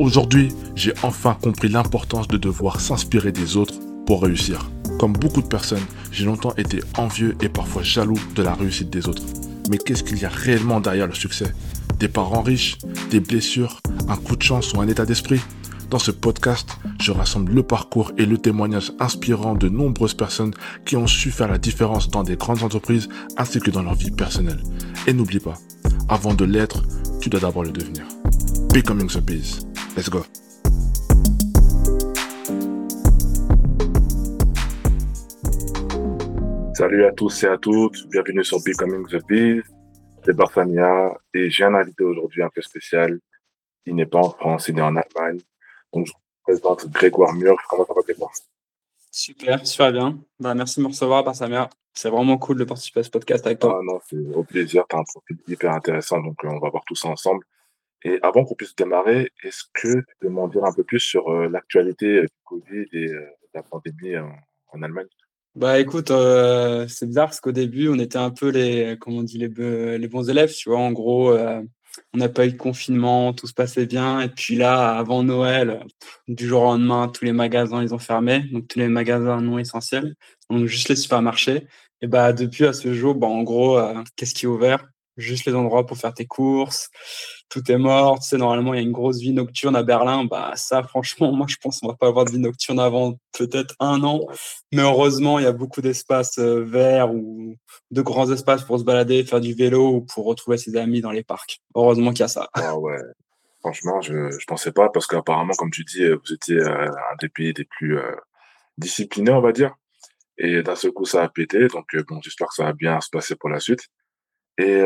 Aujourd'hui, j'ai enfin compris l'importance de devoir s'inspirer des autres pour réussir. Comme beaucoup de personnes, j'ai longtemps été envieux et parfois jaloux de la réussite des autres. Mais qu'est-ce qu'il y a réellement derrière le succès? Des parents riches, des blessures, un coup de chance ou un état d'esprit? Dans ce podcast, je rassemble le parcours et le témoignage inspirant de nombreuses personnes qui ont su faire la différence dans des grandes entreprises ainsi que dans leur vie personnelle. Et n'oublie pas, avant de l'être, tu dois d'abord le devenir. Becoming the Biz. Let's go. Salut à tous et à toutes, bienvenue sur Becoming the Biz. C'est Barfania et j'ai un invité aujourd'hui un peu spécial. Il n'est pas en France, il est en Allemagne. Donc, je vous présente Grégoire Mur. Comment ça va, Grégoire? Super, super bien. Bah, merci de me recevoir, Barsamia. C'est vraiment cool de participer à ce podcast avec toi. Ah non, c'est au plaisir. Tu as un profil hyper intéressant, donc euh, on va voir tout ça ensemble. Et avant qu'on puisse démarrer, est-ce que tu peux m'en dire un peu plus sur euh, l'actualité euh, du Covid et de la pandémie en, Allemagne? Bah écoute, c'est bizarre parce qu'au début, on était un peu les, comment on dit, les, bons élèves, tu vois. En gros, on n'a pas eu de confinement, tout se passait bien. Et puis là, avant Noël, du jour au lendemain, tous les magasins, ils ont fermé. Donc, tous les magasins non essentiels. Donc, juste les supermarchés. Et bah, depuis à ce jour, bah, en gros, euh, qu'est-ce qui est ouvert? Juste les endroits pour faire tes courses, tout est mort. Tu normalement, il y a une grosse vie nocturne à Berlin. Bah, ça, franchement, moi, je pense qu'on va pas avoir de vie nocturne avant peut-être un an. Mais heureusement, il y a beaucoup d'espaces euh, verts ou de grands espaces pour se balader, faire du vélo ou pour retrouver ses amis dans les parcs. Heureusement qu'il y a ça. Ah ouais. Franchement, je ne pensais pas parce qu'apparemment, comme tu dis, vous étiez euh, un des pays les plus euh, disciplinés, on va dire. Et d'un seul coup, ça a pété. Donc, bon, j'espère que ça va bien se passer pour la suite. Et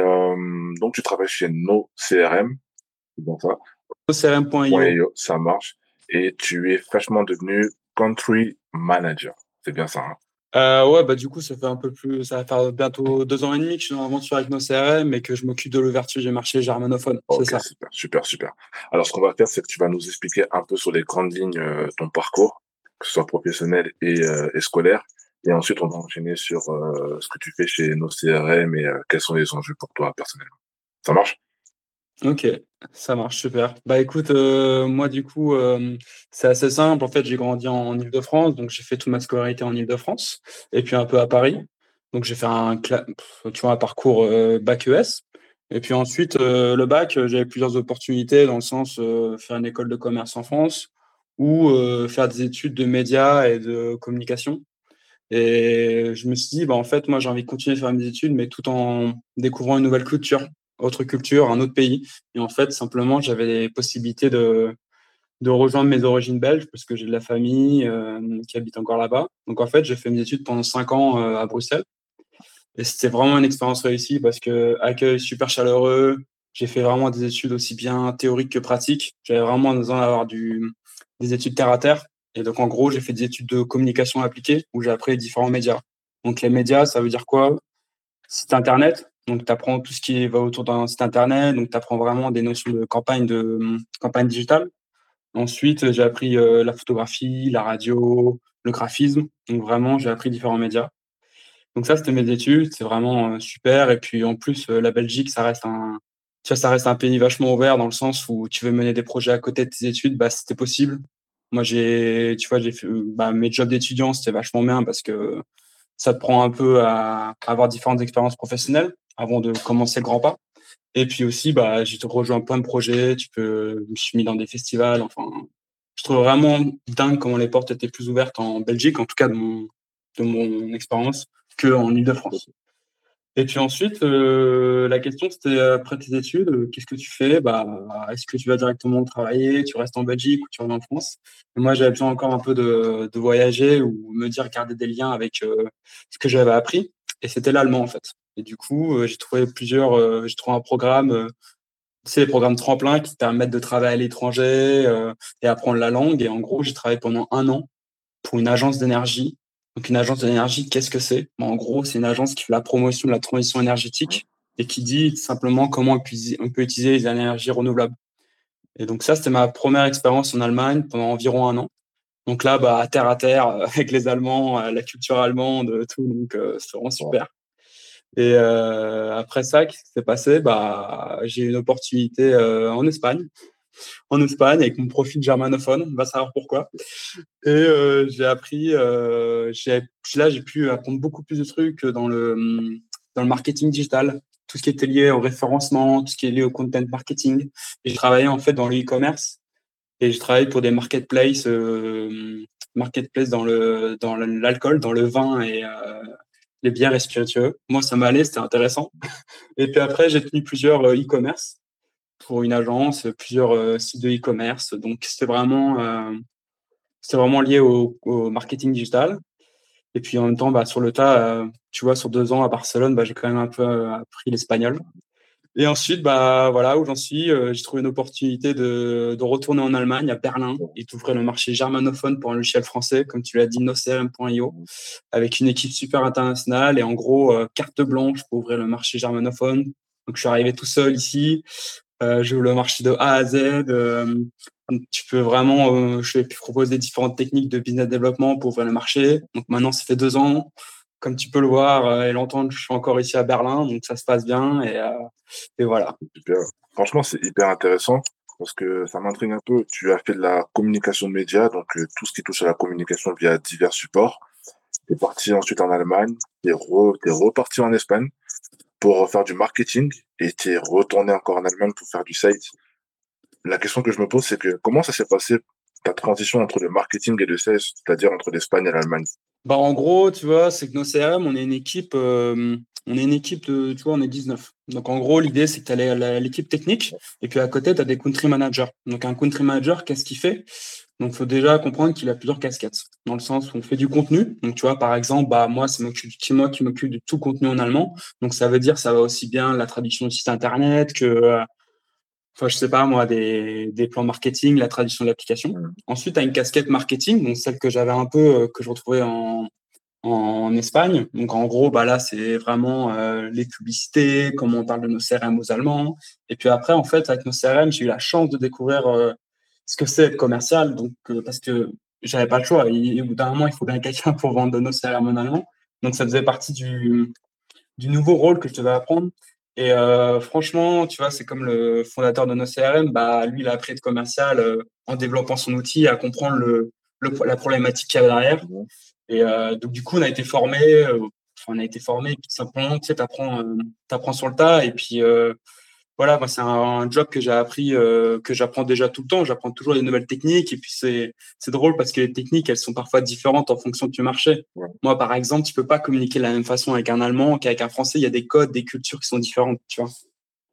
donc, tu travailles chez No CRM, c'est bon ça NoCRM.io. Ça marche. Et tu es fraîchement devenu country manager. C'est bien ça, hein euh, ouais, bah du coup, ça fait un peu plus, ça va faire bientôt deux ans et demi que je suis en aventure avec nos CRM et que je m'occupe de l'ouverture du marché germanophone. c'est ça. Super, super, super. Alors, ce qu'on va faire, c'est que tu vas nous expliquer un peu sur les grandes lignes euh, ton parcours, que ce soit professionnel et, euh, et scolaire. Et ensuite, on va enchaîner sur euh, ce que tu fais chez nos CRM et euh, quels sont les enjeux pour toi personnellement. Ça marche? Ok, ça marche super. Bah écoute, euh, moi du coup, c'est assez simple. En fait, j'ai grandi en, Ile-de-France, donc j'ai fait toute ma scolarité en Ile-de-France et puis un peu à Paris. Donc j'ai fait un, tu vois, un parcours bac ES. Et puis ensuite, le bac, j'avais plusieurs opportunités dans le sens faire une école de commerce en France ou faire des études de médias et de communication. Et je me suis dit, bah, en fait, moi, j'ai envie de continuer à faire mes études, mais tout en découvrant une nouvelle culture, autre culture, un autre pays. Et en fait, simplement, j'avais les possibilités de, rejoindre mes origines belges, parce que j'ai de la famille euh, qui habite encore là-bas. Donc, en fait, j'ai fait mes études pendant cinq ans euh, à Bruxelles. Et c'était vraiment une expérience réussie parce que accueil super chaleureux. J'ai fait vraiment des études aussi bien théoriques que pratiques. J'avais vraiment besoin d'avoir des études terre à terre. Et donc, en gros, j'ai fait des études de communication appliquée où j'ai appris différents médias. Donc, les médias, ça veut dire quoi? Site Internet. Donc, tu apprends tout ce qui va autour d'un site Internet. Donc, tu apprends vraiment des notions de campagne, de campagne digitale. Ensuite, j'ai appris euh, la photographie, la radio, le graphisme. Donc, vraiment, j'ai appris différents médias. Donc, ça, c'était mes études. C'est vraiment euh, super. Et puis, en plus, euh, la Belgique, ça reste un, tu vois, ça reste un pays vachement ouvert dans le sens où tu veux mener des projets à côté de tes études, bah, c'était possible. Moi, j'ai, tu vois, j'ai bah, mes jobs d'étudiant, c'était vachement bien parce que ça te prend un peu à, avoir différentes expériences professionnelles avant de commencer le grand pas. Et puis aussi, bah, j'ai rejoint plein de projets. Tu peux, je suis mis dans des festivals. Enfin, je trouve vraiment dingue comment les portes étaient plus ouvertes en Belgique, en tout cas de mon, de mon expérience, qu'en Ile-de-France. Et puis ensuite, euh, la question c'était euh, après tes études, euh, qu'est-ce que tu fais? Bah, Est-ce que tu vas directement travailler, tu restes en Belgique ou tu reviens en France? Moi, j'avais besoin encore un peu de, de, voyager ou me dire garder des liens avec ce que j'avais appris. Et c'était l'allemand en fait. Et du coup, j'ai trouvé plusieurs, j'ai trouvé un programme, tu sais, les programmes tremplin qui te permettent de travailler à l'étranger et apprendre la langue. Et en gros, j'ai travaillé pendant un an pour une agence d'énergie donc une agence d'énergie, qu'est-ce que c'est? En gros, c'est une agence qui fait la promotion de la transition énergétique et qui dit simplement comment on peut utiliser les énergies renouvelables. Et donc ça, c'était ma première expérience en Allemagne pendant environ un an. Donc là, bah, à terre à terre, euh, avec les Allemands, euh, la culture allemande, tout, donc euh, c'est vraiment super. Et après ça, qu'est-ce qui s'est passé? Bah, J'ai eu une opportunité en Espagne en Espagne avec mon profil germanophone. On va savoir pourquoi. Et euh, j'ai appris, euh, là, j'ai pu apprendre beaucoup plus de trucs dans le, dans le marketing digital, tout ce qui était lié au référencement, tout ce qui est lié au content marketing. Et j'ai travaillé en fait dans le e-commerce et je travaille pour des marketplaces, euh, dans le dans l'alcool, dans le vin et euh, les bières et spiritueux. Moi, ça m'allait, c'était intéressant. Et puis après, j'ai tenu plusieurs euh, e-commerce pour une agence, plusieurs euh, sites de e-commerce. Donc, c'était vraiment, euh, vraiment lié au, marketing digital. Et puis, en même temps, bah, sur le tas, tu vois, sur deux ans à Barcelone, bah, j'ai quand même un peu appris l'espagnol. Et ensuite, bah voilà où j'en suis. Euh, j'ai trouvé une opportunité de, de, retourner en Allemagne, à Berlin, et d'ouvrir le marché germanophone pour un logiciel français, comme tu l'as dit, nocrm.io, avec une équipe super internationale et en gros euh, carte blanche pour ouvrir le marché germanophone. Donc je suis arrivé tout seul ici. Euh, J'ai le marché de A à Z. Euh, tu peux vraiment, je vais proposer différentes techniques de business développement pour ouvrir le marché. Donc maintenant, ça fait deux ans comme tu peux le voir euh, et l'entendre, je suis encore ici à Berlin, donc ça se passe bien et, euh, et voilà. Franchement, c'est hyper intéressant parce que ça m'intrigue un peu. Tu as fait de la communication de médias, donc euh, tout ce qui touche à la communication via divers supports. Tu es parti ensuite en Allemagne, tu es, reparti en Espagne pour faire du marketing et tu es retourné encore en Allemagne pour faire du site. La question que je me pose, c'est que comment ça s'est passé ta transition entre le marketing et le sales, c'est-à-dire entre l'Espagne et l'Allemagne? Bah, en gros, tu vois, c'est que nos CRM, on est une équipe, euh, on est une équipe de, tu vois, on est 19. Donc, en gros, l'idée, c'est que tu as l'équipe technique et puis à côté, tu as des country managers. Donc, un country manager, qu'est-ce qu'il fait? Donc, il faut déjà comprendre qu'il a plusieurs casquettes. Dans le sens où on fait du contenu. Donc, tu vois, par exemple, bah, moi, c'est moi qui m'occupe de tout contenu en allemand. Donc, ça veut dire, ça va aussi bien la traduction du site internet que, euh, enfin, je sais pas moi, des, des plans marketing, la traduction de l'application. Mmh. Ensuite, tu as une casquette marketing, donc celle que j'avais un peu, euh, que je retrouvais en, en Espagne. Donc, en gros, bah là, c'est vraiment euh, les publicités, comment on parle de nos CRM aux Allemands. Et puis après, en fait, avec nos CRM, j'ai eu la chance de découvrir euh, ce que c'est être commercial, donc parce que j'avais pas le choix. Et, au bout d'un moment, il faut bien quelqu'un pour vendre de nos CRM en allemand. Donc, ça faisait partie du, du nouveau rôle que je devais apprendre. Et euh, franchement, tu vois, c'est comme le fondateur de nos CRM, bah, lui, il a appris être commercial euh, en développant son outil, à comprendre le, le la problématique qu'il y a derrière. Et euh, donc, du coup, on a été formé, euh, enfin, on a été formé, tout simplement, tu sais, t'apprends, euh, t'apprends sur le tas, et puis voilà, moi, c'est un, job que j'ai appris, euh, que j'apprends déjà tout le temps. J'apprends toujours des nouvelles techniques. Et puis, c'est, c'est drôle parce que les techniques, elles sont parfois différentes en fonction du marché. Moi, par exemple, tu peux pas communiquer de la même façon avec un Allemand qu'avec un Français. Il y a des codes, des cultures qui sont différentes, tu vois.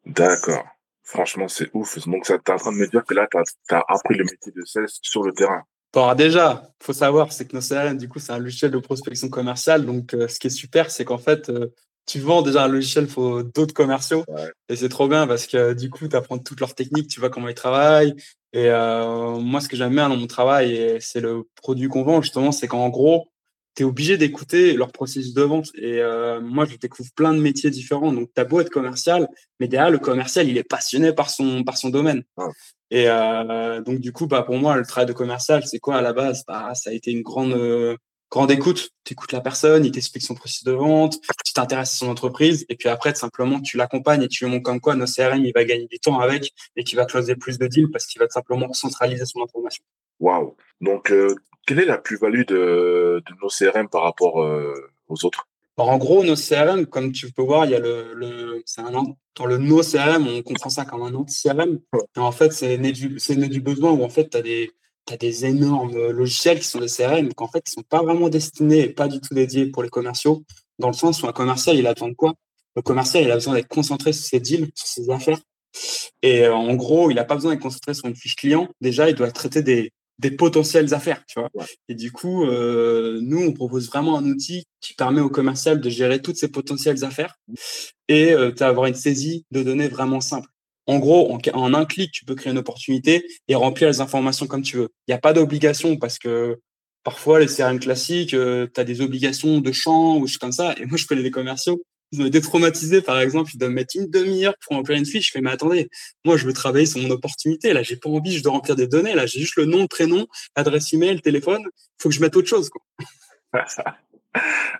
D'accord. Franchement, c'est ouf. Donc, ça, t'es en train de me dire que là, tu as, appris le métier de sales sur le terrain. Bon, déjà, faut savoir, c'est que CRM, du coup, c'est un logiciel de prospection commerciale. Donc, euh, ce qui est super, c'est qu'en fait, euh, tu vends déjà un logiciel pour d'autres commerciaux. Et c'est trop bien parce que du coup, tu apprends toutes leurs techniques, tu vois comment ils travaillent. Et euh, moi, ce que j'aime bien dans mon travail, et c'est le produit qu'on vend justement, c'est qu'en gros, tu es obligé d'écouter leur processus de vente. Et euh, moi, je découvre plein de métiers différents. Donc, tu as beau être commercial, mais derrière, le commercial, il est passionné par son, par son domaine. Et euh, donc, du coup, bah, pour moi, le travail de commercial, c'est quoi à la base? Bah, Ça a été une grande grande écoute, tu écoutes la personne, il t'explique son processus de vente, tu t'intéresses à son entreprise, et puis après, simplement, tu l'accompagnes et tu lui montres comme quoi nos CRM, il va gagner du temps avec et qu'il va closer plus de deals parce qu'il va simplement centraliser son information. Waouh Donc, euh, quelle est la plus-value de, nos CRM par rapport euh, aux autres? En gros, nos CRM, comme tu peux voir, il y a le, le c'est un dans le no CRM, on comprend ça comme un anti-CRM. En fait, c'est né du, c'est né du besoin où en fait, tu as des, tu as des énormes euh, logiciels qui sont des CRM, qu'en fait, ils sont pas vraiment destinés et pas du tout dédiés pour les commerciaux, dans le sens où un commercial, il a besoin de quoi? Le commercial, il a besoin d'être concentré sur ses deals, sur ses affaires. Et euh, en gros, il n'a pas besoin d'être concentré sur une fiche client. Déjà, il doit traiter des, des potentielles affaires, tu vois. Et du coup, euh, nous, on propose vraiment un outil qui permet au commercial de gérer toutes ces potentielles affaires et d'avoir une saisie de données vraiment simple. En gros, en, un clic, tu peux créer une opportunité et remplir les informations comme tu veux. Il n'y a pas d'obligation parce que parfois, les CRM classiques, euh, tu as des obligations de champ ou choses comme ça. Et moi, je connais des commerciaux. Ils ont été traumatisés, par exemple, ils doivent mettre une demi-heure pour remplir une fiche. Je fais, mais attendez, moi, je veux travailler sur mon opportunité. Là, j'ai pas envie, dois remplir des données. Là, j'ai juste le nom, le prénom, adresse email, téléphone. Il faut que je mette autre chose.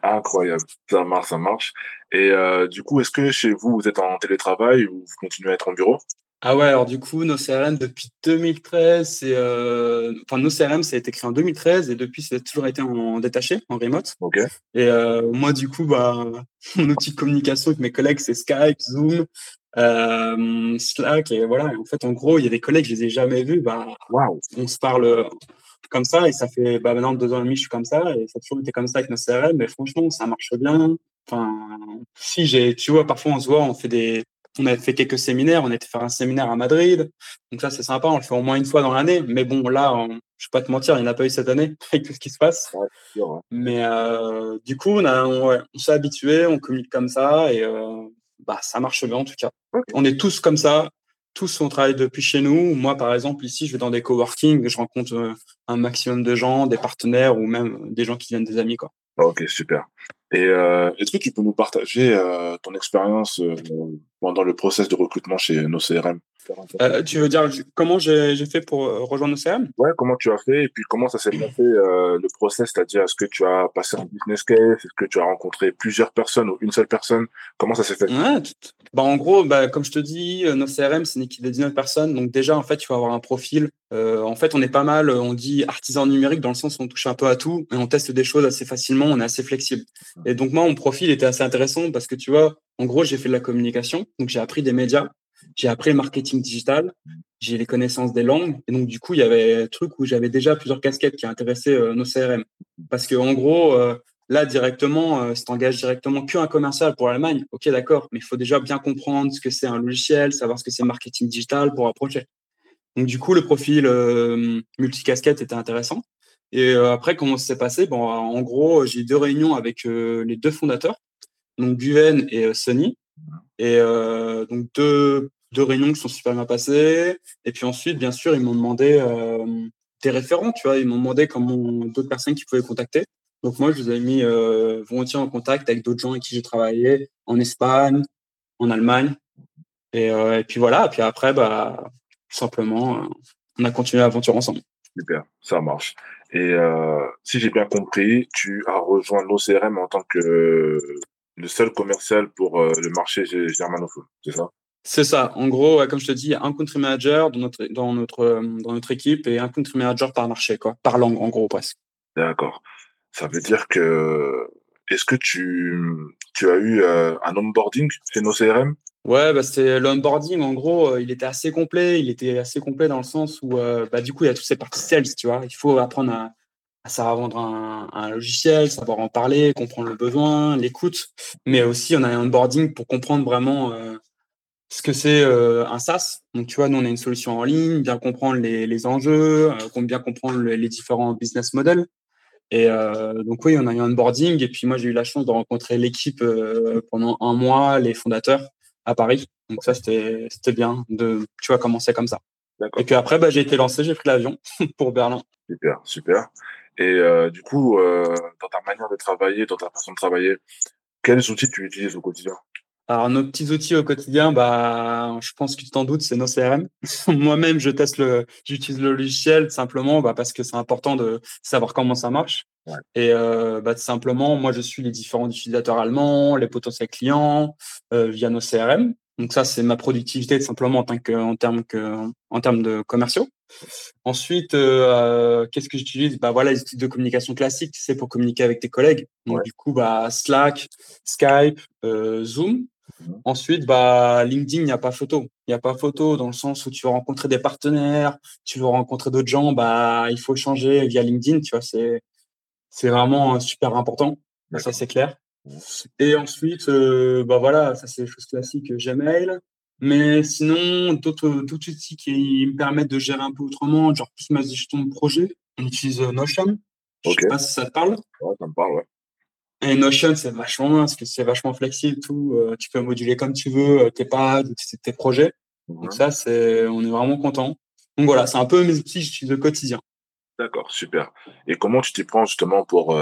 Incroyable, ça marche, ça marche. Et euh, du coup, est-ce que chez vous, vous êtes en télétravail ou vous continuez à être en bureau? Ah ouais, alors du coup, nos CRM depuis 2013, c'est euh, enfin nos CRM, ça a été créé en 2013 et depuis, ça a toujours été en détaché, en remote. Ok. Et euh, moi, du coup, bah, mon outil de communication avec mes collègues, c'est Skype, Zoom, euh, Slack et voilà. en fait, en gros, il y a des collègues, je les ai jamais vus. Bah, on se parle comme ça et ça fait bah, maintenant deux ans et demi, je suis comme ça et ça a toujours été comme ça avec nos CRM. Mais franchement, ça marche bien. Enfin, si j'ai, tu vois, parfois on se voit, on fait des on a fait quelques séminaires, on a été faire un séminaire à Madrid. Donc ça, c'est sympa, on le fait au moins une fois dans l'année. Mais bon, là, je ne vais pas te mentir, il n'y en a pas eu cette année avec tout ce qui se passe. Mais euh, du coup, on, on, s'est habitué, on communique comme ça et euh, bah, ça marche bien en tout cas. On est tous comme ça. Tous, on travaille depuis chez nous. Moi, par exemple, ici, je vais dans des coworking, je rencontre euh, un maximum de gens, des partenaires ou même des gens qui viennent des amis. Quoi. Ok, super. Et euh, est-ce que tu peux nous partager euh, ton expérience euh, pendant le process de recrutement chez nos CRM euh, Tu veux dire comment j'ai fait pour euh, rejoindre nos CRM Ouais, comment tu as fait et puis comment ça s'est passé euh, le process C'est-à-dire, est-ce que tu as passé un business case Est-ce que tu as rencontré plusieurs personnes ou une seule personne? Comment ça s'est fait? Ouais, bah, En gros, bah, comme je te dis, nos CRM, c'est une équipe de 19 personnes. Donc déjà, en fait, tu vas avoir un profil. en fait, on est pas mal, on dit artisan numérique dans le sens où on touche un peu à tout et on teste des choses assez facilement, on est assez flexible. Et donc moi, mon profil était assez intéressant parce que tu vois, en gros, j'ai fait de la communication, donc j'ai appris des médias, j'ai appris le marketing digital, j'ai les connaissances des langues, et donc du coup, il y avait un truc où j'avais déjà plusieurs casquettes qui intéressaient euh, nos CRM. Parce que en gros, euh, là directement, euh, si tu engages directement qu'un commercial pour l'Allemagne, ok, d'accord, mais il faut déjà bien comprendre ce que c'est un logiciel, savoir ce que c'est marketing digital pour approcher. Donc du coup, le profil multicasquette était intéressant. Et après, comment ça s'est passé? Bon, en gros, j'ai eu deux réunions avec les deux fondateurs donc Guven et euh, Sony. Et euh, donc deux, réunions qui sont super bien passées. Et puis ensuite, bien sûr, ils m'ont demandé euh, des référents, tu vois. Ils m'ont demandé comment d'autres personnes qui pouvaient contacter. Donc moi, je vous ai mis volontiers en contact avec d'autres gens avec qui j'ai travaillé en Espagne, en Allemagne. Et, et, puis voilà. Et puis après, bah, tout simplement, on a continué l'aventure ensemble. Super, ça marche. Et si j'ai bien compris, tu as rejoint l'OCRM en tant que le seul commercial pour euh, le marché germanophone, c'est ça? C'est ça. En gros, comme je te dis, il y a un country manager dans notre, dans notre, euh, dans notre équipe et un country manager par marché, quoi, par langue, en gros, presque. D'accord. Ça veut dire que. Est-ce que tu, tu as eu euh, un onboarding chez nos CRM Ouais, bah c'était l'onboarding. En gros, il était assez complet. Il était assez complet dans le sens où, bah, du coup, il y a toutes ces parties sales, tu vois. Il faut apprendre à, à savoir vendre un, un, logiciel, savoir en parler, comprendre le besoin, l'écoute, mais aussi on a un onboarding pour comprendre vraiment euh, ce que c'est euh, un SaaS. Donc tu vois, nous on a une solution en ligne, bien comprendre les, les enjeux, euh, bien comprendre les différents business models. Et euh, donc oui, on a eu un onboarding et puis moi j'ai eu la chance de rencontrer l'équipe pendant un mois, les fondateurs à Paris. Donc ça c'était c'était bien de tu vois commencer comme ça. Et puis après bah, j'ai été lancé, j'ai pris l'avion pour Berlin. Super, super. Et euh, du coup, euh, dans ta manière de travailler, dans ta façon de travailler, quels outils tu utilises au quotidien? Alors, nos petits outils au quotidien, bah, je pense que tu t'en doutes, c'est nos CRM. Moi-même, je teste le, j'utilise le logiciel simplement bah, parce que c'est important de savoir comment ça marche. Ouais. Et euh, bah, simplement, moi, je suis les différents utilisateurs allemands, les potentiels clients euh, via nos CRM. Donc ça, c'est ma productivité simplement en, tant que, en, termes, que, en termes de commerciaux. Ensuite, euh, qu'est-ce que j'utilise? Bah, voilà, Les outils de communication classiques, c'est pour communiquer avec tes collègues. Donc du coup, bah, Slack, Skype, euh, Zoom. Mmh. Ensuite, bah, LinkedIn, il n'y a pas photo. Il n'y a pas photo dans le sens où tu vas rencontrer des partenaires, tu vas rencontrer d'autres gens, bah, il faut changer via LinkedIn, tu vois, c'est, c'est vraiment super important. Ça, c'est clair. Et ensuite, euh, bah voilà, ça c'est des choses classiques, Gmail. Mais sinon, d'autres outils qui me permettent de gérer un peu autrement, genre plus ma gestion de projet, on utilise euh, Notion. Je ne sais pas si ça te parle. Ouais, ça me parle, ouais. Et Notion, c'est vachement bien parce que c'est vachement flexible, tout. Euh, tu peux moduler comme tu veux tes pages, tes projets. Donc mhm. ça, c'est, on est vraiment content. Donc voilà, c'est un peu mes outils que j'utilise au quotidien. D'accord, super. Et comment tu t'y prends justement pour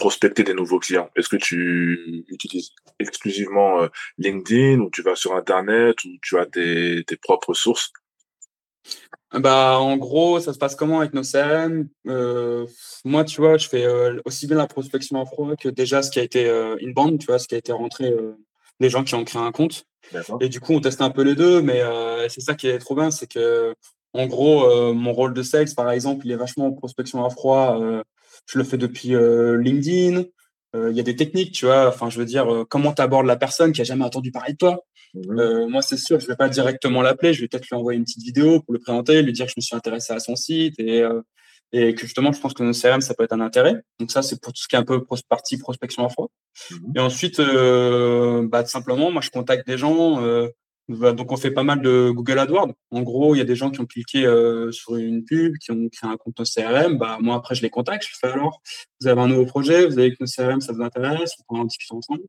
prospecter des nouveaux clients? Est-ce que tu utilises exclusivement euh, LinkedIn ou tu vas sur Internet ou tu as tes, propres sources? Bah, en gros, ça se passe comment avec nos CRM euh, Moi, tu vois, je fais euh, aussi bien la prospection en froid que déjà ce qui a été inbound, tu vois, ce qui a été rentré, les gens qui ont créé un compte. Et du coup, on teste un peu les deux, mais c'est ça qui est trop bien, c'est que en gros, mon rôle de sales, par exemple, il est vachement en prospection à froid. Je le fais depuis LinkedIn. Il y a des techniques, tu vois. Enfin, je veux dire, comment tu abordes la personne qui a jamais entendu parler de toi. Mmh moi, c'est sûr, je vais pas directement l'appeler. Je vais peut-être lui envoyer une petite vidéo pour le présenter, lui dire que je me suis intéressé à son site et et que justement, je pense que nos CRM, ça peut être un intérêt. Donc ça, c'est pour tout ce qui est un peu partie prospection à froid. Mmh et ensuite, euh, bah, simplement, moi, je contacte des gens. Euh, bah, donc, on fait pas mal de Google AdWords. En gros, il y a des gens qui ont cliqué euh, sur une pub, qui ont créé un compte CRM. Bah, moi, après, je les contacte. Je fais alors, vous avez un nouveau projet, vous avez que nos CRM, ça vous intéresse, on peut en discuter ensemble.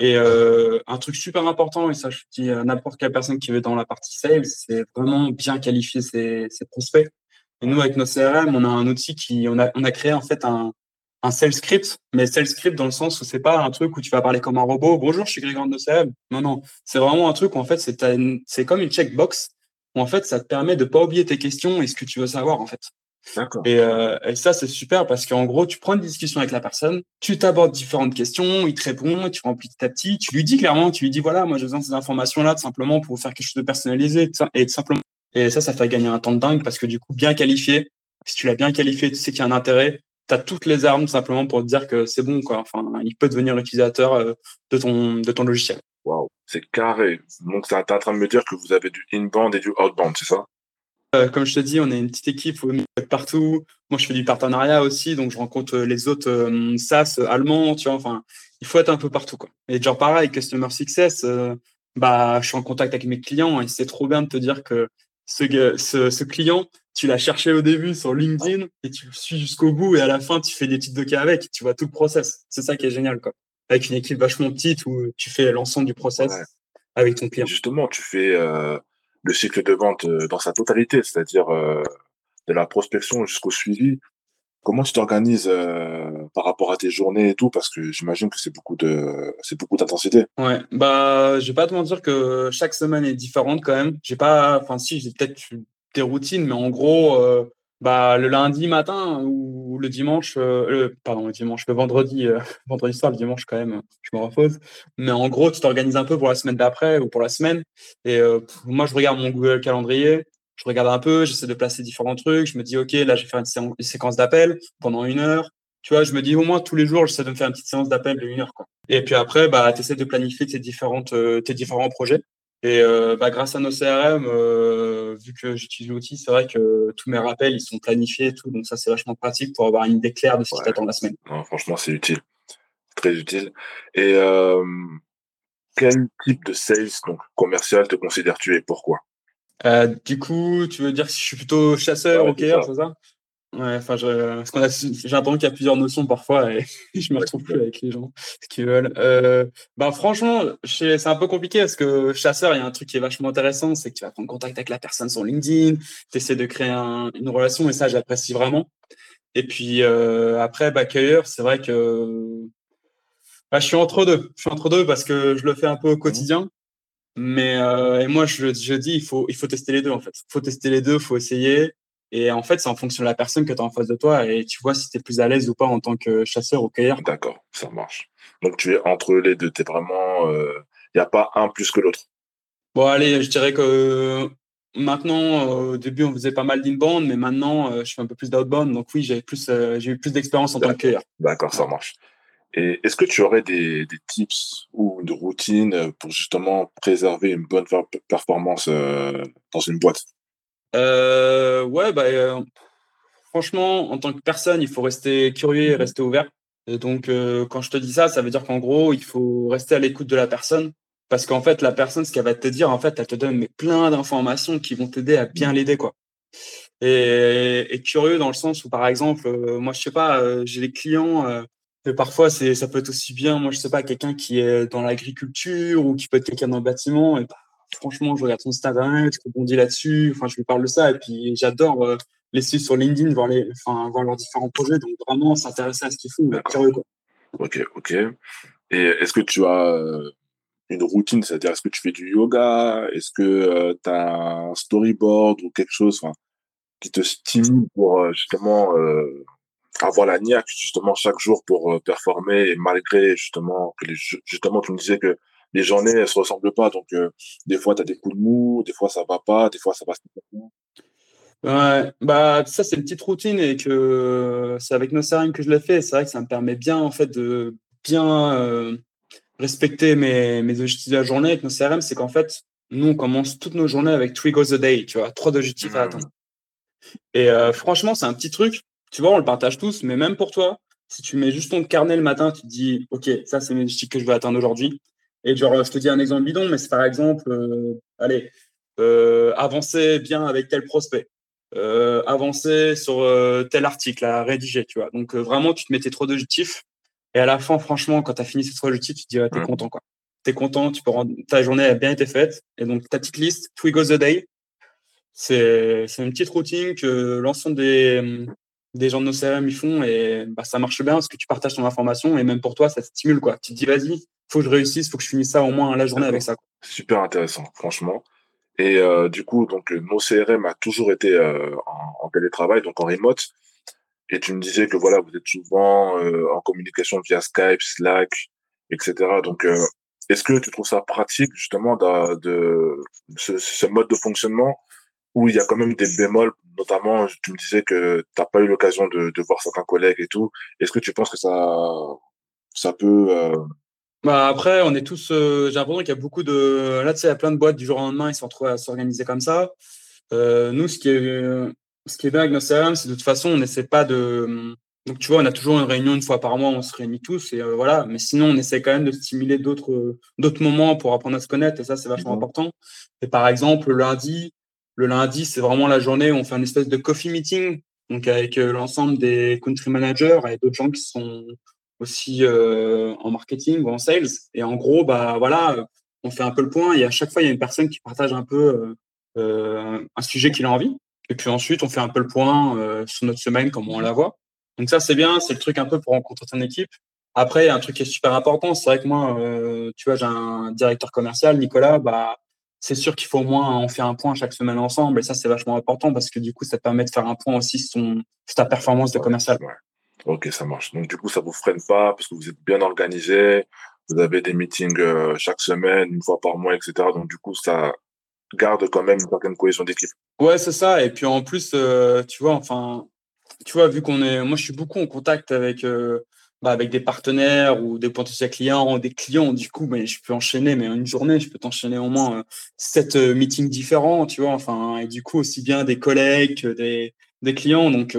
Et euh, un truc super important, et ça je dis à n'importe quelle personne qui veut dans la partie sales, c'est vraiment bien qualifier ses, ses prospects. Et nous, avec nos CRM, on a un outil qui, on a, on a créé en fait un, un sales script, mais sales script dans le sens où c'est pas un truc où tu vas parler comme un robot. Bonjour, je suis Grégoire de CRM. Non, non, c'est vraiment un truc où en fait c'est c'est comme une checkbox où en fait ça te permet de pas oublier tes questions et ce que tu veux savoir en fait. D'accord. Et, euh, et, ça c'est super parce qu'en gros tu prends une discussion avec la personne, tu t'abordes différentes questions, il te répond, tu remplis petit à petit, tu lui dis clairement, tu lui dis voilà moi j'ai besoin de ces informations là simplement pour faire quelque chose de personnalisé et simplement et ça, ça fait gagner un temps de dingue parce que du coup, bien qualifié, si tu l'as bien qualifié, tu sais qu'il y a un intérêt, tu as toutes les armes simplement pour te dire que c'est bon. Quoi. Enfin, il peut devenir utilisateur euh, de ton, de ton logiciel. Waouh, c'est carré. Donc, tu es en train de me dire que vous avez du inbound et du outbound, c'est ça? Euh, Comme je te dis, on est une petite équipe partout. Moi, je fais du partenariat aussi, donc je rencontre les autres euh, SaaS allemands, tu vois. Enfin, il faut être un peu partout. Quoi. Et genre, pareil, Customer Success, bah, je suis en contact avec mes clients et c'est trop bien de te dire que ce, ce, client, tu l'as cherché au début sur LinkedIn et tu le suis jusqu'au bout et à la fin, tu fais des petites de cas avec, tu vois tout le process. C'est ça qui est génial, quoi. Avec une équipe vachement petite où tu fais l'ensemble du process avec ton client. Justement, tu fais euh, le cycle de vente euh, dans sa totalité, c'est-à-dire euh, de la prospection jusqu'au suivi. Comment tu t'organises euh, par rapport à tes journées et tout? Parce que j'imagine que c'est beaucoup de c'est beaucoup d'intensité. Ouais, bah je vais pas te mentir que chaque semaine est différente quand même. J'ai pas, enfin si, j'ai peut-être des routines, mais en gros, euh, bah le lundi matin ou le dimanche, euh, le, pardon le dimanche, le vendredi, vendredi soir, le dimanche quand même, je me repose. Mais en gros, tu t'organises un peu pour la semaine d'après ou pour la semaine. Et moi, je regarde mon Google Calendrier je regarde un peu, j'essaie de placer différents trucs. Je me dis, OK, là, je vais faire une, séquence d'appels pendant une heure. Tu vois, je me dis au moins tous les jours, j'essaie de me faire une petite séance d'appel de une heure. Quoi. Et puis après, bah, tu essaies de planifier tes, différentes, euh, tes différents projets. Et euh, bah, grâce à nos CRM, euh, vu que j'utilise l'outil, c'est vrai que tous mes rappels, ils sont planifiés et tout. Donc ça, c'est vachement pratique pour avoir une idée claire de ce qui t'attend la semaine. franchement, c'est utile. Très utile. Et quel type de sales donc, commercial te considères-tu et pourquoi? Euh, du coup, tu veux dire que je suis plutôt chasseur, ok, c'est ça? Ouais, enfin, parce qu'on a, j'ai l'impression qu'il y a plusieurs notions parfois et je me retrouve plus avec les gens, ce qu'ils veulent. Euh, bah, franchement, c'est un peu compliqué parce que chasseur, il y a un truc qui est vachement intéressant, c'est que tu vas prendre contact avec la personne sur LinkedIn, tu essaies de créer une relation et ça, j'apprécie vraiment. Et puis euh, après, bah, cueilleur, c'est vrai que bah, je suis entre deux. Je suis entre deux parce que je le fais un peu au mmh quotidien. Mais euh, et moi, je, je, dis, il faut, il faut tester les deux, en fait. Il faut tester les deux, il faut essayer. Et en fait, c'est en fonction de la personne que tu as en face de toi et tu vois si tu es plus à l'aise ou pas en tant que chasseur ou cueilleur. D'accord, ça marche. Donc, tu es entre les deux. Tu es vraiment. Il euh, n'y a pas un plus que l'autre. Bon, allez, je dirais que maintenant, au début, on faisait pas mal d'inbound, mais maintenant, euh, je fais un peu plus d'outbound. Donc, oui, j'ai plus, j'ai eu plus d'expérience en tant que cueilleur. D'accord, ça marche. Et est-ce que tu aurais des, des, tips ou de routines pour justement préserver une bonne performance euh, dans une boîte? euh, Ouais, bah, euh, franchement, en tant que personne, il faut rester curieux et mmh rester ouvert. Et donc, quand je te dis ça, ça veut dire qu'en gros, il faut rester à l'écoute de la personne. Parce qu'en fait, la personne, ce qu'elle va te dire, en fait, elle te donne mais plein d'informations qui vont t'aider à bien mmh. l'aider, quoi. Et, et, curieux dans le sens où, par exemple, moi, je sais pas, j'ai des clients parfois, c'est, ça peut être aussi bien, moi, je sais pas, quelqu'un qui est dans l'agriculture ou qui peut être quelqu'un dans le bâtiment. Et bah, franchement, je regarde son internet, je rebondis là-dessus. Enfin, je lui parle de ça. Et puis, j'adore euh, les suivre sur LinkedIn, voir, les, enfin, voir leurs différents projets. Donc, vraiment, s'intéresser à ce qu'ils font. Curieux, quoi. Ok, ok. Et est-ce que tu as euh, une routine C'est-à-dire, est-ce que tu fais du yoga? Est-ce que euh, tu as un storyboard ou quelque chose qui te stimule pour justement avoir la niaque justement chaque jour pour euh, performer et malgré justement que les, justement tu me disais que les journées, elles se ressemblent pas. Donc, euh, des fois, tu as des coups de mou, des fois, ça va pas, des fois, ça passe Ouais, bah ça c'est une petite routine et que c'est avec nos CRM que je l'ai fait. C'est vrai que ça me permet bien en fait de bien euh, respecter mes, mes objectifs de la journée avec nos CRM. C'est qu'en fait nous on commence toutes nos journées avec three goals a day, tu vois, trois objectifs à mmh. atteindre. Et euh, franchement c'est un petit truc. Tu vois, on le partage tous, mais même pour toi, si tu mets juste ton carnet le matin, tu te dis ok ça c'est mes objectifs que je veux atteindre aujourd'hui. Et genre je te dis un exemple bidon, mais c'est par exemple euh, allez avancer bien avec tel prospect euh, avancer sur euh, tel article à rédiger, tu vois. Donc euh, vraiment, tu te mettais trop d'objectifs. Et à la fin, franchement, quand tu as fini ces trois objectifs, tu te dis, ah, t'es content, quoi. T'es content, tu peux rendre... ta journée a bien été faite. Et donc, ta petite liste, Goes a Day, c'est une petite routine que l'ensemble des, des gens de nos CRM ils font et bah, ça marche bien parce que tu partages ton information et même pour toi, ça te stimule, quoi. Tu te dis, vas-y, faut que je réussisse, faut que je finisse ça au moins la journée avec ça. Super intéressant, franchement. Et euh, du coup, donc nos CRM a toujours été euh, en, en, télétravail, donc en remote. Et tu me disais que voilà, vous êtes souvent euh, en communication via Skype, Slack, etc. Donc, euh, est-ce que tu trouves ça pratique justement de, de ce, ce, mode de fonctionnement où il y a quand même des bémols, notamment, tu me disais que tu n'as pas eu l'occasion de, de, voir certains collègues et tout. Est-ce que tu penses que ça, ça peut bah après, on est tous. Euh, j'ai l'impression qu'il y a beaucoup de. Là, tu sais, il y a plein de boîtes du jour au lendemain, ils sont retrouvent à s'organiser comme ça. Euh, nous, ce qui est, ce qui est bien avec nos CRM, c'est de toute façon, on n'essaie pas de. Donc, tu vois, on a toujours une réunion une fois par mois, on se réunit tous, et euh, voilà. Mais sinon, on essaie quand même de stimuler d'autres, d'autres moments pour apprendre à se connaître, et ça, c'est vachement important. Et par exemple, le lundi, le lundi, c'est vraiment la journée où on fait une espèce de coffee meeting, donc avec l'ensemble des country managers et d'autres gens qui sont aussi euh, en marketing ou en sales. Et en gros, bah voilà, on fait un peu le point. Et à chaque fois, il y a une personne qui partage un peu euh, euh un sujet qu'il a envie. Et puis ensuite, on fait un peu le point euh, sur notre semaine, comment on la voit. Donc ça, c'est bien. C'est le truc un peu pour rencontrer ton équipe. Après, un truc qui est super important. C'est vrai que moi, euh, tu vois, j'ai un directeur commercial, Nicolas. Bah, c'est sûr qu'il faut au moins en faire un point chaque semaine ensemble. Et ça, c'est vachement important parce que du coup, ça te permet de faire un point aussi sur, ta performance de commercial. Ok, ça marche. Donc du coup, ça vous freine pas parce que vous êtes bien organisé, vous avez des meetings euh, chaque semaine, une fois par mois, etc. Donc du coup, ça garde quand même une certaine cohésion d'équipe. Ouais, c'est ça. Et puis en plus, euh, tu vois, enfin, tu vois, vu qu'on est, moi, je suis beaucoup en contact avec euh, bah, avec des partenaires ou des potentiels clients, ou des clients. Du coup, mais je peux enchaîner, mais une journée, je peux t'enchaîner au moins sept meetings différents, tu vois. Enfin, et du coup aussi bien des collègues que des des clients. Donc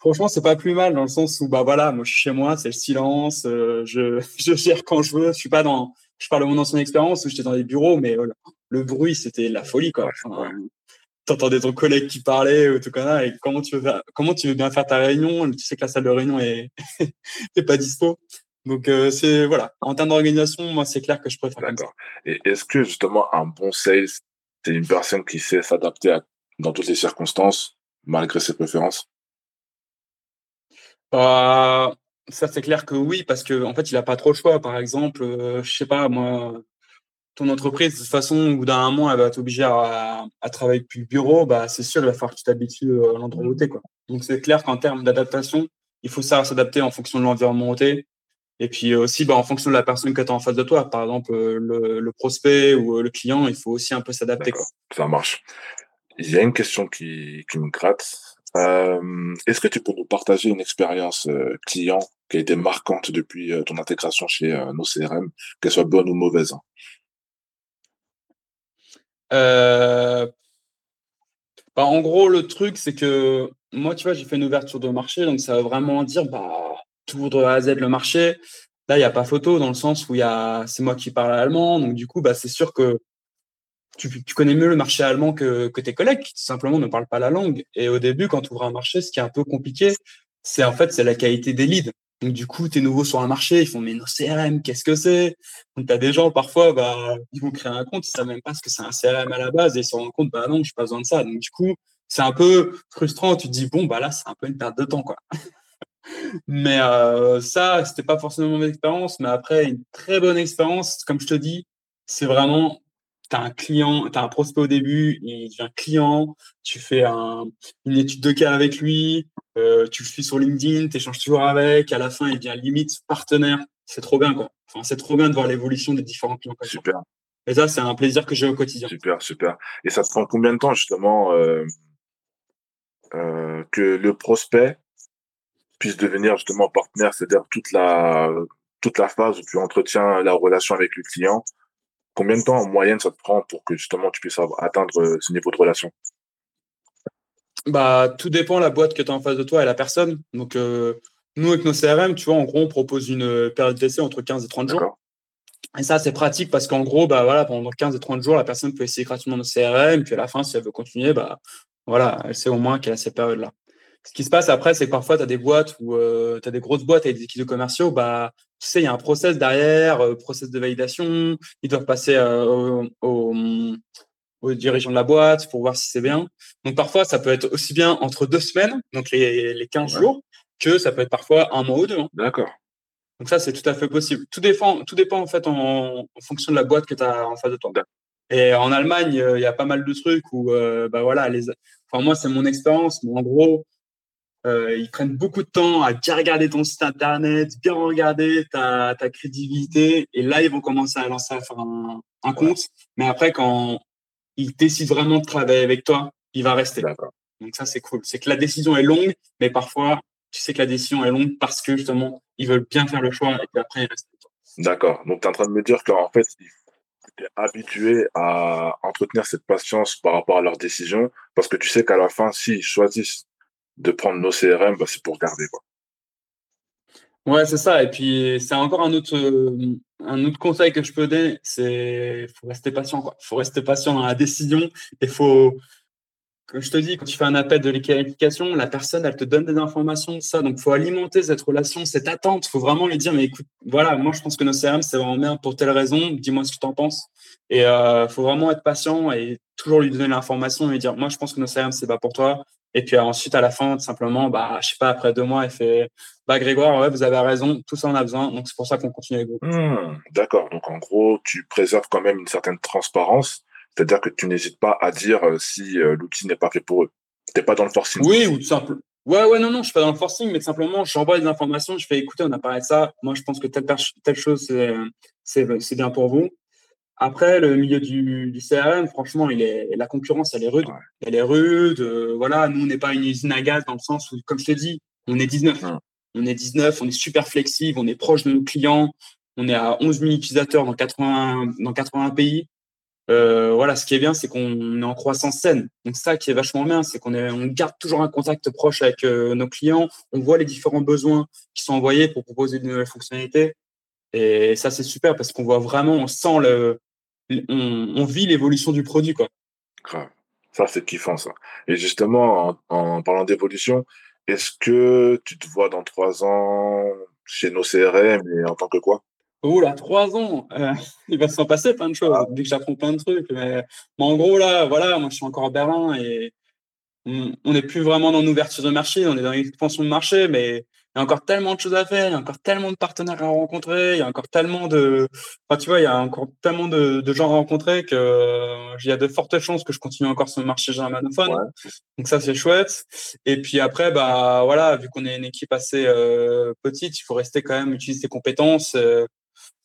Franchement, c'est pas plus mal dans le sens où, bah voilà, moi je suis chez moi, c'est le silence, euh, je, je gère quand je veux. Je suis pas dans, je parle de mon ancienne expérience où j'étais dans des bureaux, mais oh le bruit, c'était la folie, quoi. Enfin, T'entendais ton collègue qui parlait ou tout ça, et comment tu veux faire, comment tu veux bien faire ta réunion, tu sais que la salle de réunion est, pas dispo. Donc euh, c'est voilà, en termes d'organisation, moi c'est clair que je préfère. D'accord. Et est-ce que justement un bon sales, c'est une personne qui sait s'adapter dans toutes les circonstances malgré ses préférences? Bah, ça, c'est clair que oui, parce qu'en en fait, il a pas trop le choix. Par exemple, euh, je sais pas, moi, ton entreprise, de toute façon, au bout d'un mois, elle va t'obliger à, à, travailler depuis le bureau, bah, c'est sûr, il va falloir que tu t'habitues euh, à l'endroit où quoi. Donc, c'est clair qu'en termes d'adaptation, il faut savoir s'adapter en fonction de l'environnement où Et puis aussi, bah, en fonction de la personne que tu as en face de toi. Par exemple, le, le prospect ou le client, il faut aussi un peu s'adapter. Ça marche. Il y a une question qui, qui me gratte euh, Est-ce que tu peux nous partager une expérience euh, client qui a été marquante depuis euh, ton intégration chez euh, nos CRM, qu'elle soit bonne ou mauvaise? Bah, En gros, le truc, c'est que moi, tu vois, j'ai fait une ouverture de marché, donc ça veut vraiment dire bah, tout de A à Z le marché. Là, il n'y a pas photo dans le sens où il y a, c'est moi qui parle allemand, donc du coup, bah, c'est sûr que tu, connais mieux le marché allemand que, que, tes collègues qui tout simplement ne parlent pas la langue. Et au début, quand tu ouvres un marché, ce qui est un peu compliqué, c'est en fait c'est la qualité des leads. Donc du coup, tu es nouveau sur un marché, ils font mais nos CRM, qu'est-ce que c'est? Donc tu as des gens parfois, bah, ils vont créer un compte, ils savent même pas ce que c'est un CRM à la base et ils se rendent compte, bah non, je pas besoin de ça. Donc du coup, c'est un peu frustrant. Tu te dis bon bah là, c'est un peu une perte de temps mais euh, ça, c'était pas forcément une expérience, mais après une très bonne expérience, comme je te dis, c'est vraiment tu as un client, tu as un prospect au début, il devient client, tu fais un, une étude de cas avec lui, euh, tu le suis sur LinkedIn, tu échanges toujours avec, à la fin, il devient limite partenaire. c'est trop bien, quoi. Enfin, c'est trop bien de voir l'évolution des différents clients. Super. Et ça, c'est un plaisir que j'ai au quotidien. Super, super. Et ça te prend combien de temps, justement, euh, euh, que le prospect puisse devenir justement partenaire, c'est-à-dire toute la, toute la phase où tu entretiens la relation avec le client, combien de temps en moyenne ça te prend pour que justement tu puisses atteindre ce niveau de relation? Bah, Tout dépend de la boîte que tu as en face de toi et la personne. Donc, euh, nous, avec nos CRM, tu vois, en gros, on propose une période d'essai entre 15 et 30 jours. Et ça, c'est pratique parce qu'en gros, bah, voilà, pendant 15 et 30 jours, la personne peut essayer gratuitement nos CRM. Puis à la fin, si elle veut continuer, bah, voilà, elle sait au moins qu'elle a cette période-là. Ce qui se passe après, c'est que parfois, tu as des boîtes où euh, tu as des grosses boîtes avec des équipes de commerciaux. Bah, tu sais, il y a un process derrière, euh, process de validation. Ils doivent passer euh, au, aux dirigeants de la boîte pour voir si c'est bien. Donc parfois, ça peut être aussi bien entre deux semaines, donc les, les 15 jours, que ça peut être parfois un mois ou deux. Hein. D'accord. Donc ça, c'est tout à fait possible. Tout dépend, tout dépend en fait en, fonction de la boîte que tu as en face de toi. Et en Allemagne, il y a pas mal de trucs où, euh, bah voilà, les, enfin moi, c'est mon expérience, mais en gros, euh, ils prennent beaucoup de temps à bien regarder ton site internet, bien regarder ta, ta crédibilité, et là, ils vont commencer à lancer à faire un, un compte. Mais après, quand il décide vraiment de travailler avec toi, il va rester. Donc ça, c'est cool. C'est que la décision est longue, mais parfois, tu sais que la décision est longue parce que justement, ils veulent bien faire le choix et puis après, ils restent avec toi. D'accord. Donc, tu es en train de me dire qu'en fait, tu es habitué à entretenir cette patience par rapport à leurs décisions parce que tu sais qu'à la fin, s'ils choisissent de prendre nos CRM, bah, c'est pour garder. Quoi. Ouais, c'est ça. Et puis, c'est encore un autre, euh, un autre conseil que je peux donner, c'est faut rester patient. Il faut rester patient dans la décision. Il faut, comme je te dis, quand tu fais un appel de l'équalification, la personne, elle te donne des informations, ça. Donc, faut alimenter cette relation, cette attente. Faut vraiment lui dire, mais écoute, voilà, moi, je pense que nos CRM, c'est vraiment bien pour telle raison. Dis-moi ce que tu en penses. Et euh, faut vraiment être patient et toujours lui donner l'information et lui dire, moi, je pense que nos CRM, c'est pas pour toi. Et puis ensuite, à la fin, simplement, bah, je sais pas, après deux mois, elle fait Bah, Grégoire, ouais, vous avez raison, tout ça, on a besoin. Donc, c'est pour ça qu'on continue avec vous. Hmm, d'accord. Donc, en gros, tu préserves quand même une certaine transparence. C'est-à-dire que tu n'hésites pas à dire euh, si euh, l'outil n'est pas fait pour eux. Tu n'es pas dans le forcing. Oui, ou tout simple. Ouais, ouais, non, non, je suis pas dans le forcing, mais simplement, j'envoie des informations, je fais écouter, on a parlé de ça. Moi, je pense que telle, telle chose, c'est bien pour vous. Après, le milieu du, du, CRM, franchement, il est, la concurrence, elle est rude. Elle est rude. Euh, voilà, nous, on n'est pas une usine à gaz dans le sens où, comme je te dis, on est 19. On est 19, on est super flexible, on est proche de nos clients. On est à 11 000 utilisateurs dans 80, dans 80 pays. Euh, voilà, ce qui est bien, c'est qu'on est en croissance saine. Donc ça qui est vachement bien, c'est qu'on on garde toujours un contact proche avec euh, nos clients. On voit les différents besoins qui sont envoyés pour proposer de nouvelles fonctionnalités. Et ça, c'est super parce qu'on voit vraiment, on sent le, on, vit l'évolution du produit, quoi. Ça, c'est kiffant, ça. Et justement, en, parlant d'évolution, est-ce que tu te vois dans trois ans chez nos CRM et en tant que quoi? Oh là, trois ans, euh, il va s'en passer plein de choses. Ah. Dès que j'apprends plein de trucs. Mais, en gros, là, voilà, moi, je suis encore à Berlin et on n'est plus vraiment dans l'ouverture de marché, on est dans l'expansion de marché, mais il y a encore tellement de choses à faire, il y a encore tellement de partenaires à rencontrer, il y a encore tellement de, enfin, tu vois, il y a encore tellement de, de gens à rencontrer que euh, il y a de fortes chances que je continue encore sur le marché germanophone. Donc ça, c'est chouette. Et puis après, bah voilà, vu qu'on est une équipe assez euh, petite, il faut rester quand même utiliser ses compétences. Euh,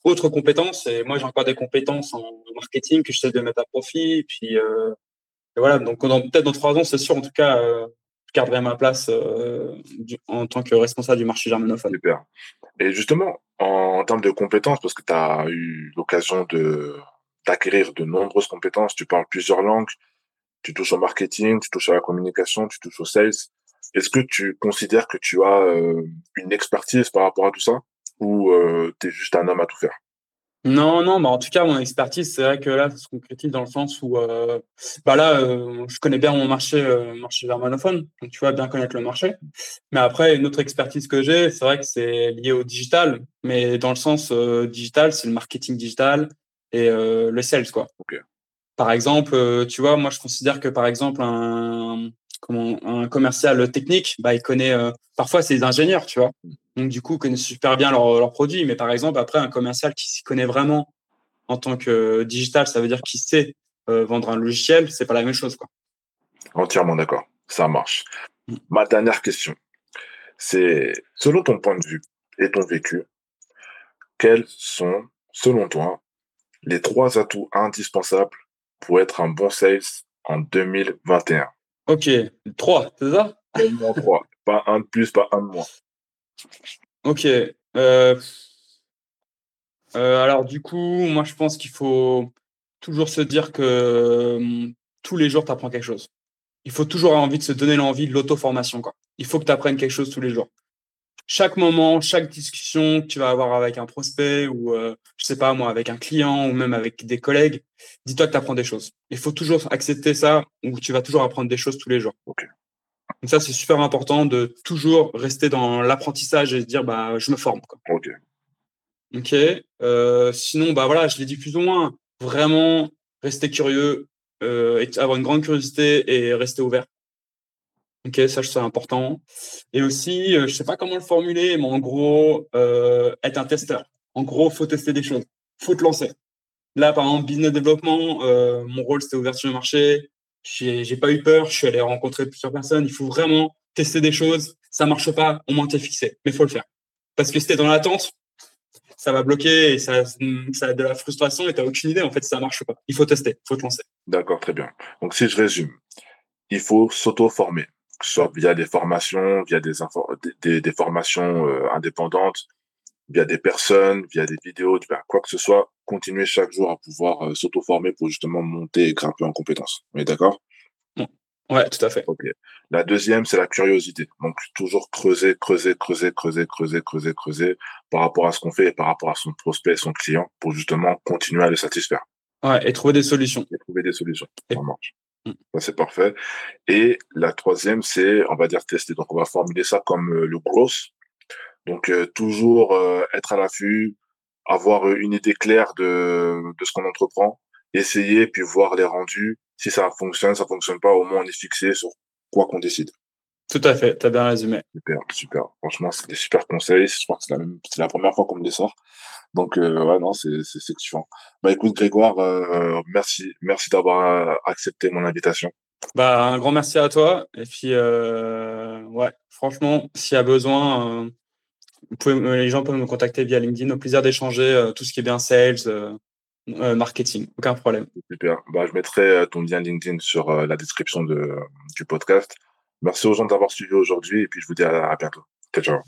autres compétences. Et moi, j'ai encore des compétences en marketing que j'essaie de mettre à profit. Et puis, euh, et voilà. Donc, peut-être dans trois ans, c'est sûr, en tout cas, euh, garderai ma place euh, en tant que responsable du marché germanophone. Super. Et justement, en, termes de compétences, parce que tu as eu l'occasion d'acquérir de nombreuses compétences, tu parles plusieurs langues, tu touches au marketing, tu touches à la communication, tu touches au sales. Est-ce que tu considères que tu as euh, une expertise par rapport à tout ça ou euh, tu es juste un homme à tout faire? Non, non, bah en tout cas, mon expertise, c'est vrai que là, ça se concrétise dans le sens où, euh, bah là, euh, je connais bien mon marché, euh, marché germanophone, donc tu vois, bien connaître le marché. Mais après, une autre expertise que j'ai, c'est vrai que c'est lié au digital, mais dans le sens euh, digital, c'est le marketing digital et le sales, quoi. Par exemple, tu vois, moi, je considère que, par exemple, un, comment, un commercial technique, bah, il connaît, parfois, c'est des ingénieurs, tu vois. Donc, du coup, connaissent super bien leurs leur produits. Mais par exemple, après, un commercial qui s'y connaît vraiment en tant que digital, ça veut dire qu'il sait euh, vendre un logiciel, c'est pas la même chose. Quoi. Entièrement d'accord. Ça marche. Mm. Ma dernière question, c'est selon ton point de vue et ton vécu, quels sont, selon toi, les trois atouts indispensables pour être un bon sales en 2021 Ok, trois, c'est ça? Trois. Pas un de plus, pas un de moins. Ok. Euh, euh, alors du coup, moi je pense qu'il faut toujours se dire que hum, tous les jours, tu apprends quelque chose. Il faut toujours avoir envie de se donner l'envie de l'auto-formation. Il faut que tu apprennes quelque chose tous les jours. Chaque moment, chaque discussion que tu vas avoir avec un prospect ou, euh, je sais pas moi, avec un client ou même avec des collègues, dis-toi que tu apprends des choses. Il faut toujours accepter ça ou tu vas toujours apprendre des choses tous les jours. Donc ça, c'est super important de toujours rester dans l'apprentissage et se dire, bah, je me forme. Quoi. Ok. Ok. Euh, sinon, bah voilà, je l'ai dit plus ou moins. Vraiment, rester curieux, euh, avoir une grande curiosité et rester ouvert. Ok, ça c'est important. Et aussi, euh, je sais pas comment le formuler, mais en gros, euh, être un testeur. En gros, faut tester des choses, faut te lancer. Là, par exemple, business développement, euh, mon rôle c'était ouvert sur le marché. J'ai pas eu peur, je suis allé rencontrer plusieurs personnes. Il faut vraiment tester des choses. Ça marche pas, au moins t'es fixé, mais faut le faire. Parce que si t'es dans l'attente, ça va bloquer et ça, ça a de la frustration et t'as aucune idée en fait ça marche pas. Il faut tester, faut te lancer. D'accord, très bien. Donc si je résume, il faut s'auto-former soit via des formations, via des, des, des, formations euh, indépendantes, via des personnes, via des vidéos, via quoi que ce soit, continuer chaque jour à pouvoir euh, s'auto-former pour justement monter et grimper en compétences. On est d'accord? Ouais, tout à fait. La deuxième, c'est la curiosité. Donc toujours creuser, creuser, creuser, creuser, creuser, creuser, creuser par rapport à ce qu'on fait et par rapport à son prospect et son client pour justement continuer à le satisfaire. Ouais, et trouver des solutions. Et trouver des solutions. Mm. Ça, c'est parfait. Et la troisième, c'est, on va dire, tester. Donc, on va formuler ça comme euh, le growth. Donc, euh, toujours euh, être à l'affût, avoir une idée claire de, de ce qu'on entreprend, essayer, puis voir les rendus. Si ça fonctionne, ça fonctionne pas, au moins on est fixé sur quoi qu'on décide. Tout à fait, tu as bien résumé. Super, super. Franchement, c'est des super conseils. Je pense que c'est la, la, première fois qu'on me les sort. Donc, euh, ouais, non, c'est excellent. Bah, écoute, Grégoire, euh, merci, merci d'avoir accepté mon invitation. Bah, un grand merci à toi. Et puis, euh, ouais, franchement, s'il y a besoin, euh, vous pouvez, les gens peuvent me contacter via LinkedIn. Au plaisir d'échanger euh, tout ce qui est bien sales, marketing. Aucun problème. Super. Bah, je mettrai ton lien LinkedIn sur la description de, du podcast. Merci aux gens d'avoir suivi aujourd'hui et puis je vous dis à, bientôt. Ciao, ciao.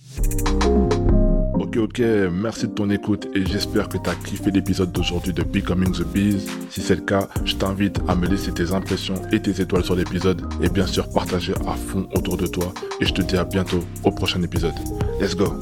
Ok, ok, merci de ton écoute et j'espère que tu as kiffé l'épisode d'aujourd'hui de Becoming the Bees. Si c'est le cas, je t'invite à me laisser tes impressions et tes étoiles sur l'épisode et bien sûr partager à fond autour de toi. Et je te dis à bientôt au prochain épisode. Let's go!